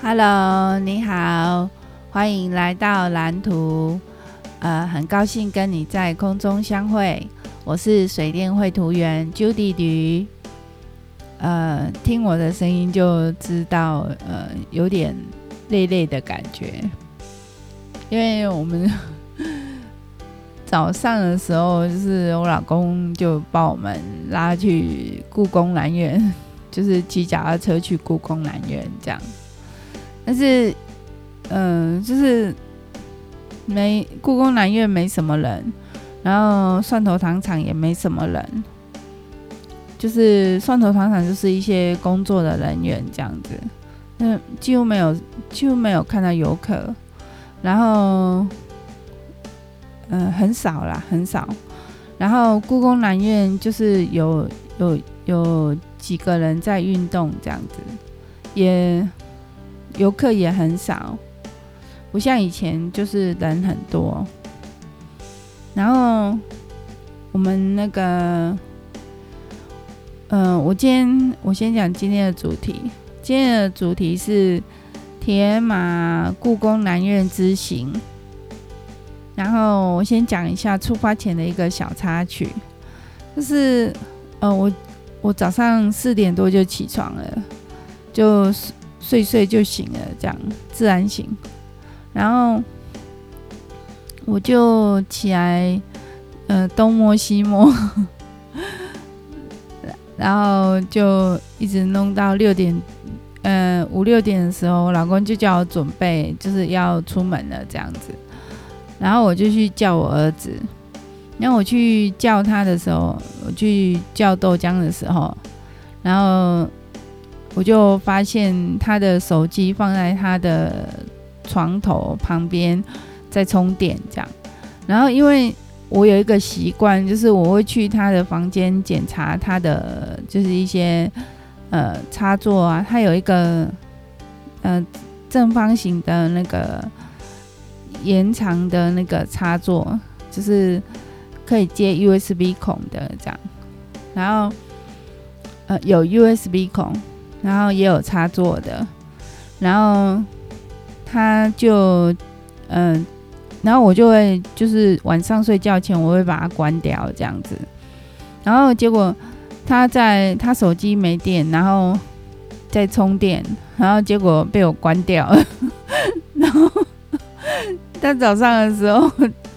Hello，你好，欢迎来到蓝图。呃，很高兴跟你在空中相会。我是水电绘图员 Judy 吕。呃，听我的声音就知道，呃，有点累累的感觉，因为我们 早上的时候，就是我老公就把我们拉去故宫南苑，就是骑脚踏车去故宫南苑这样。但是，嗯、就是没故宫南院没什么人，然后蒜头糖厂也没什么人。就是蒜头糖厂，就是一些工作的人员这样子，嗯，几乎没有，几乎没有看到游客，然后，嗯，很少啦，很少。然后故宫南院就是有有有几个人在运动这样子，也游客也很少，不像以前就是人很多。然后我们那个。嗯，我今天我先讲今天的主题。今天的主题是铁马故宫南苑之行。然后我先讲一下出发前的一个小插曲，就是呃，我我早上四点多就起床了，就是睡睡就醒了，这样自然醒。然后我就起来，呃，东摸西摸。然后就一直弄到六点，嗯、呃，五六点的时候，我老公就叫我准备，就是要出门了这样子。然后我就去叫我儿子。然后我去叫他的时候，我去叫豆浆的时候，然后我就发现他的手机放在他的床头旁边，在充电这样。然后因为。我有一个习惯，就是我会去他的房间检查他的，就是一些呃插座啊。他有一个呃正方形的那个延长的那个插座，就是可以接 USB 孔的这样。然后呃有 USB 孔，然后也有插座的。然后他就嗯。然后我就会就是晚上睡觉前，我会把它关掉这样子。然后结果他在他手机没电，然后在充电，然后结果被我关掉了。然后他早上的时候，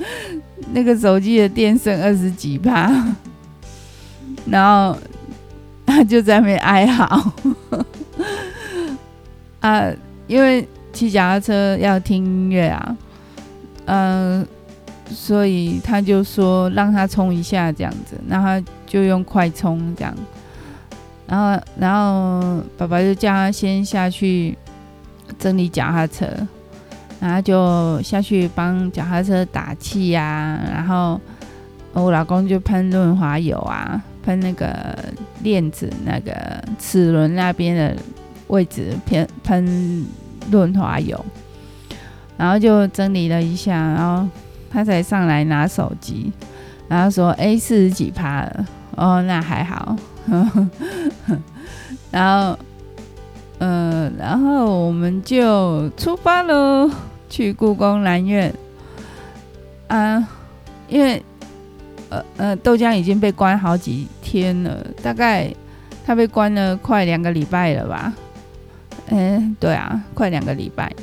那个手机的电剩二十几趴，然后他就在那边哀嚎。啊，因为骑脚踏车要听音乐啊。嗯、所以他就说让他充一下这样子，然后就用快充这样，然后然后爸爸就叫他先下去整理脚踏车，然后就下去帮脚踏车打气呀、啊，然后我老公就喷润滑油啊，喷那个链子那个齿轮那边的位置喷喷润滑油。然后就整理了一下，然后他才上来拿手机，然后说：“哎，四十几趴了，哦，那还好。”然后，嗯、呃，然后我们就出发喽，去故宫南院。啊，因为呃呃，豆浆已经被关好几天了，大概他被关了快两个礼拜了吧？嗯，对啊，快两个礼拜。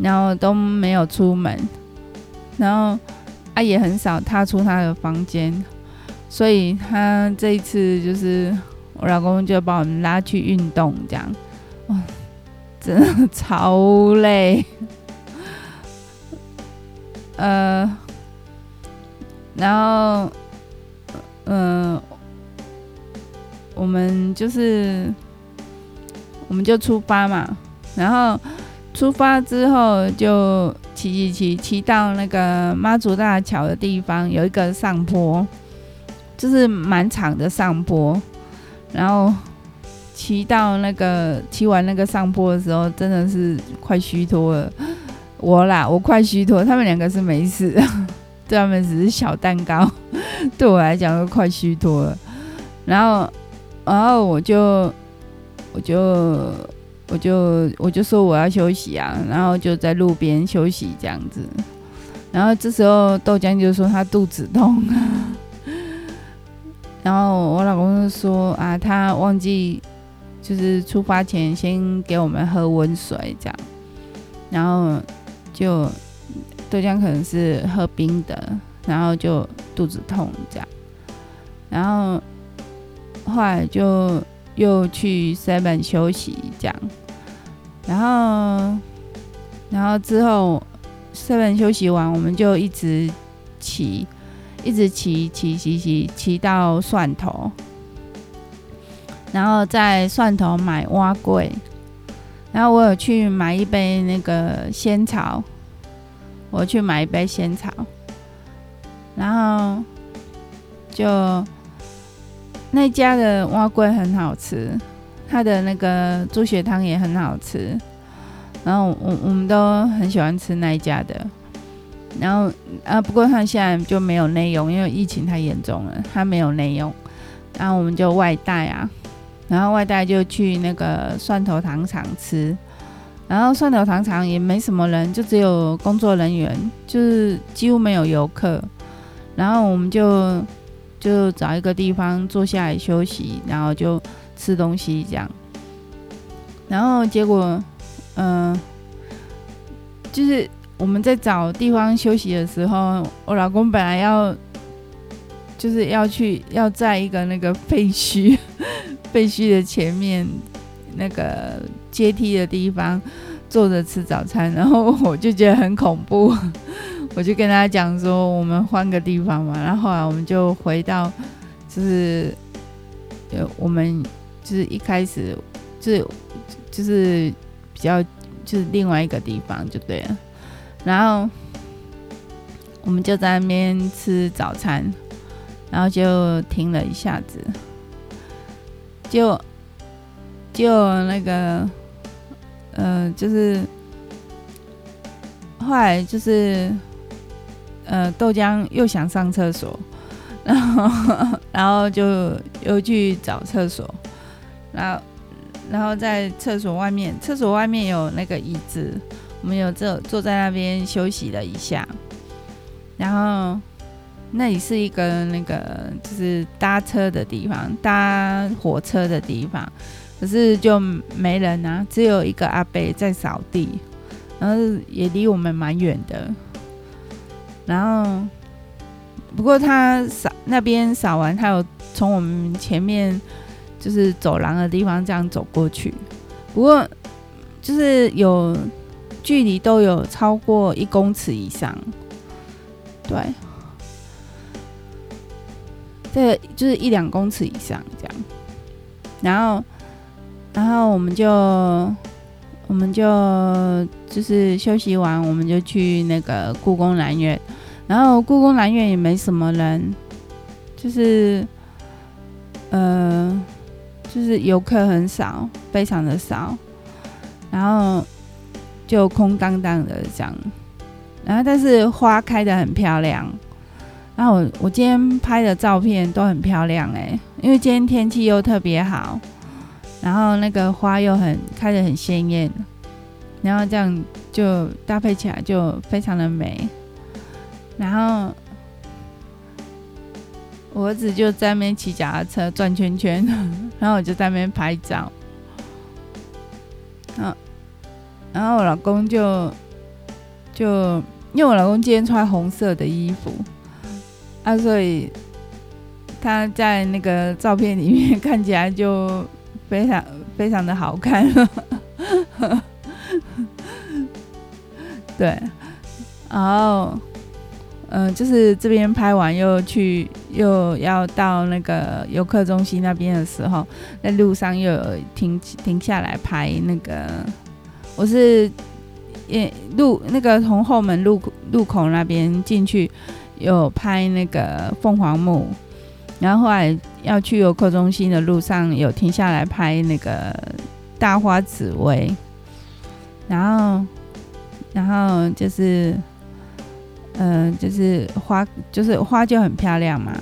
然后都没有出门，然后啊也很少踏出他的房间，所以他这一次就是我老公就把我们拉去运动，这样，哇，真的 超累，呃，然后嗯、呃，我们就是我们就出发嘛，然后。出发之后就骑骑骑骑到那个妈祖大桥的地方，有一个上坡，就是蛮长的上坡。然后骑到那个骑完那个上坡的时候，真的是快虚脱了。我啦，我快虚脱，他们两个是没事，对他们只是小蛋糕，对我来讲都快虚脱了。然后，然后我就我就。我就我就说我要休息啊，然后就在路边休息这样子。然后这时候豆浆就说他肚子痛，然后我老公就说啊，他忘记就是出发前先给我们喝温水这样，然后就豆浆可能是喝冰的，然后就肚子痛这样，然后后来就又去 seven 休息这样，然后然后之后。seven 休息完，我们就一直骑，一直骑骑骑骑骑到蒜头，然后在蒜头买碗粿，然后我有去买一杯那个仙草，我去买一杯仙草，然后就那家的碗粿很好吃，它的那个猪血汤也很好吃。然后我我们都很喜欢吃那一家的，然后啊，不过他现在就没有内用，因为疫情太严重了，他没有内用。然后我们就外带啊，然后外带就去那个蒜头糖厂吃，然后蒜头糖厂也没什么人，就只有工作人员，就是几乎没有游客。然后我们就就找一个地方坐下来休息，然后就吃东西这样，然后结果。嗯、就是我们在找地方休息的时候，我老公本来要就是要去要在一个那个废墟 废墟的前面那个阶梯的地方坐着吃早餐，然后我就觉得很恐怖，我就跟他讲说，我们换个地方嘛。然后后来我们就回到就是呃我们就是一开始就是就是。比较就是另外一个地方就对了，然后我们就在那边吃早餐，然后就停了一下子，就就那个呃，就是后来就是呃，豆浆又想上厕所，然后然后就又去找厕所，然后。然后在厕所外面，厕所外面有那个椅子，我们有坐坐在那边休息了一下。然后那里是一个那个就是搭车的地方，搭火车的地方，可是就没人啊，只有一个阿伯在扫地，然后也离我们蛮远的。然后不过他扫那边扫完，他有从我们前面。就是走廊的地方，这样走过去。不过，就是有距离都有超过一公尺以上。对，这就是一两公尺以上这样。然后，然后我们就，我们就就是休息完，我们就去那个故宫南院。然后故宫南院也没什么人，就是，呃。就是游客很少，非常的少，然后就空荡荡的这样，然后但是花开得很漂亮，然后我我今天拍的照片都很漂亮哎，因为今天天气又特别好，然后那个花又很开得很鲜艳，然后这样就搭配起来就非常的美，然后。我儿子就在那边骑脚踏车转圈圈，然后我就在那边拍照。然后，然后我老公就就因为我老公今天穿红色的衣服啊，所以他在那个照片里面 看起来就非常非常的好看。对，然后。嗯、就是这边拍完又去又要到那个游客中心那边的时候，在路上又有停停下来拍那个。我是也路那个从后门路路口那边进去，有拍那个凤凰木，然后后来要去游客中心的路上有停下来拍那个大花紫薇，然后然后就是。嗯、就是花，就是花就很漂亮嘛，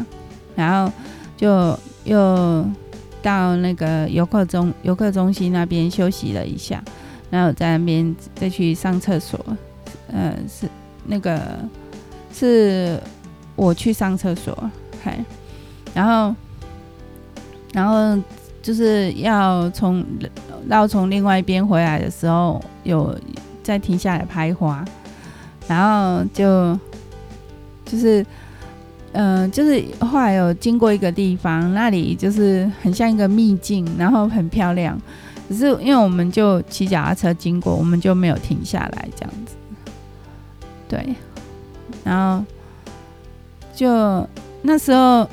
然后就又到那个游客中游客中心那边休息了一下，然后在那边再去上厕所。呃，是那个是我去上厕所，嗨，然后然后就是要从绕从另外一边回来的时候，有再停下来拍花，然后就就是。嗯、就是后来有经过一个地方，那里就是很像一个秘境，然后很漂亮。只是因为我们就骑脚踏车经过，我们就没有停下来这样子。对，然后就那时候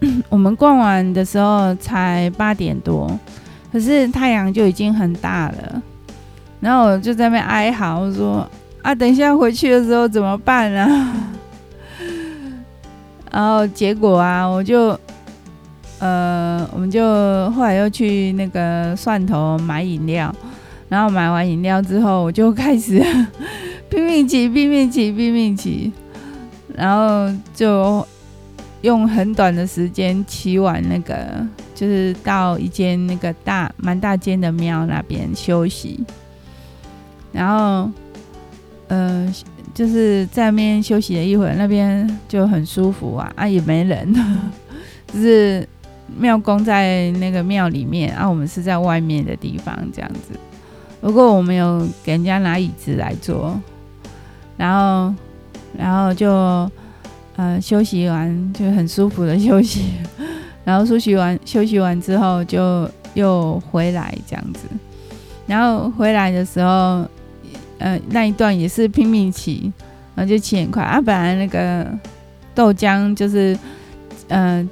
我们逛完的时候才八点多，可是太阳就已经很大了。然后我就在那边哀嚎，我说：“啊，等一下回去的时候怎么办啊？” 然后结果啊，我就，呃，我们就后来又去那个蒜头买饮料，然后买完饮料之后，我就开始 拼命骑，拼命骑，拼命骑，然后就用很短的时间骑完那个，就是到一间那个大蛮大间的庙那边休息，然后，呃。就是在那边休息了一会儿，那边就很舒服啊，啊也没人，就是庙公在那个庙里面，啊我们是在外面的地方这样子。不过我们有给人家拿椅子来坐，然后然后就呃休息完就很舒服的休息，然后休息完休息完之后就又回来这样子，然后回来的时候。呃，那一段也是拼命骑，然后就骑很快啊。本来那个豆浆就是，嗯、呃，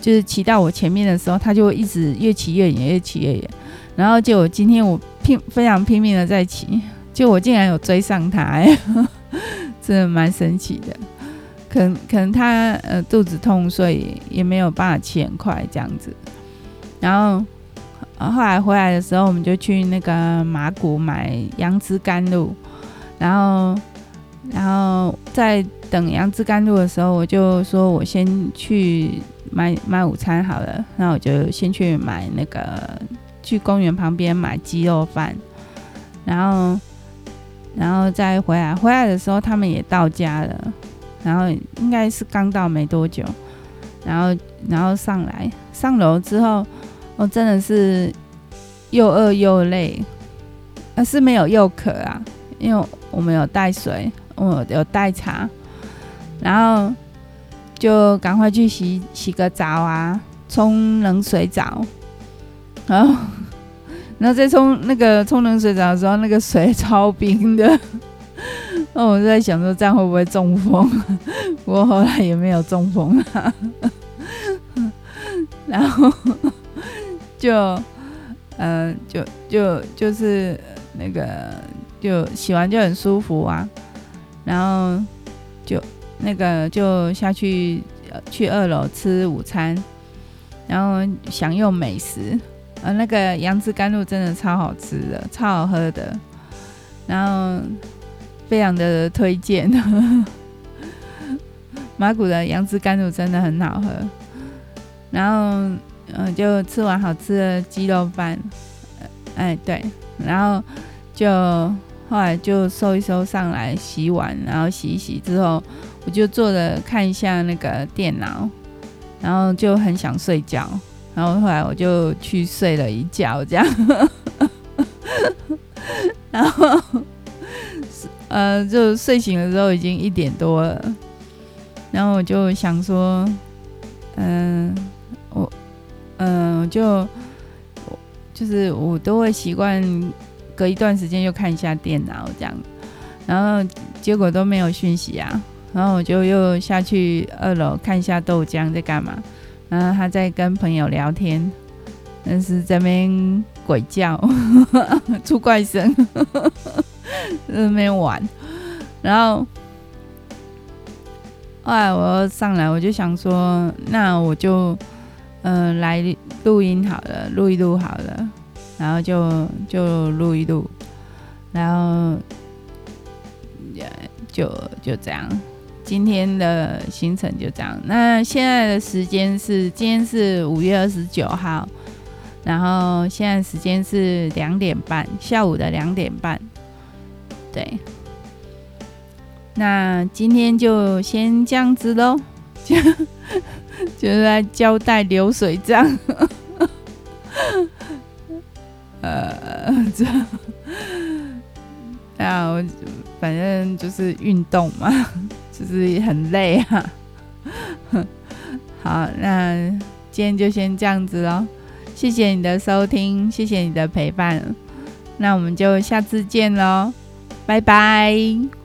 就是骑到我前面的时候，他就一直越骑越远，越骑越远。然后就我今天我拼非常拼命的在骑，就我竟然有追上他，哎，真的蛮神奇的。可能可能他呃肚子痛，所以也没有办法骑很快这样子。然后。后来回来的时候，我们就去那个麻古买杨枝甘露，然后，然后在等杨枝甘露的时候，我就说我先去买买午餐好了，那我就先去买那个去公园旁边买鸡肉饭，然后，然后再回来。回来的时候他们也到家了，然后应该是刚到没多久，然后，然后上来上楼之后。我真的是又饿又累，而是没有又渴啊，因为我们有带水，我有带茶，然后就赶快去洗洗个澡啊，冲冷水澡，然后，然后再冲那个冲冷水澡的时候，那个水超冰的，那我就在想说这样会不会中风？不过后来也没有中风啊，然后。就，嗯、就就就是那个，就洗完就很舒服啊，然后就那个就下去去二楼吃午餐，然后享用美食，呃，那个杨枝甘露真的超好吃的，超好喝的，然后非常的推荐，麻古的杨枝甘露真的很好喝，然后。嗯，就吃完好吃的鸡肉饭，哎，对，然后就后来就收一收上来洗碗，然后洗一洗之后，我就坐着看一下那个电脑，然后就很想睡觉，然后后来我就去睡了一觉，这样，然后呃，就睡醒的时候已经一点多了，然后我就想说，嗯、呃。嗯，就就是我都会习惯隔一段时间就看一下电脑这样，然后结果都没有讯息啊，然后我就又下去二楼看一下豆浆在干嘛，然后他在跟朋友聊天，但是在边鬼叫，出怪声，在那边玩，然后后来我又上来，我就想说，那我就。嗯、来录音好了，录一录好了，然后就就录一录，然后也就就这样，今天的行程就这样。那现在的时间是今天是五月二十九号，然后现在时间是两点半，下午的两点半。对，那今天就先这样子喽，就 就是在交代流水账。呃，这啊，我反正就是运动嘛，就是很累啊。好，那今天就先这样子喽，谢谢你的收听，谢谢你的陪伴，那我们就下次见喽，拜拜。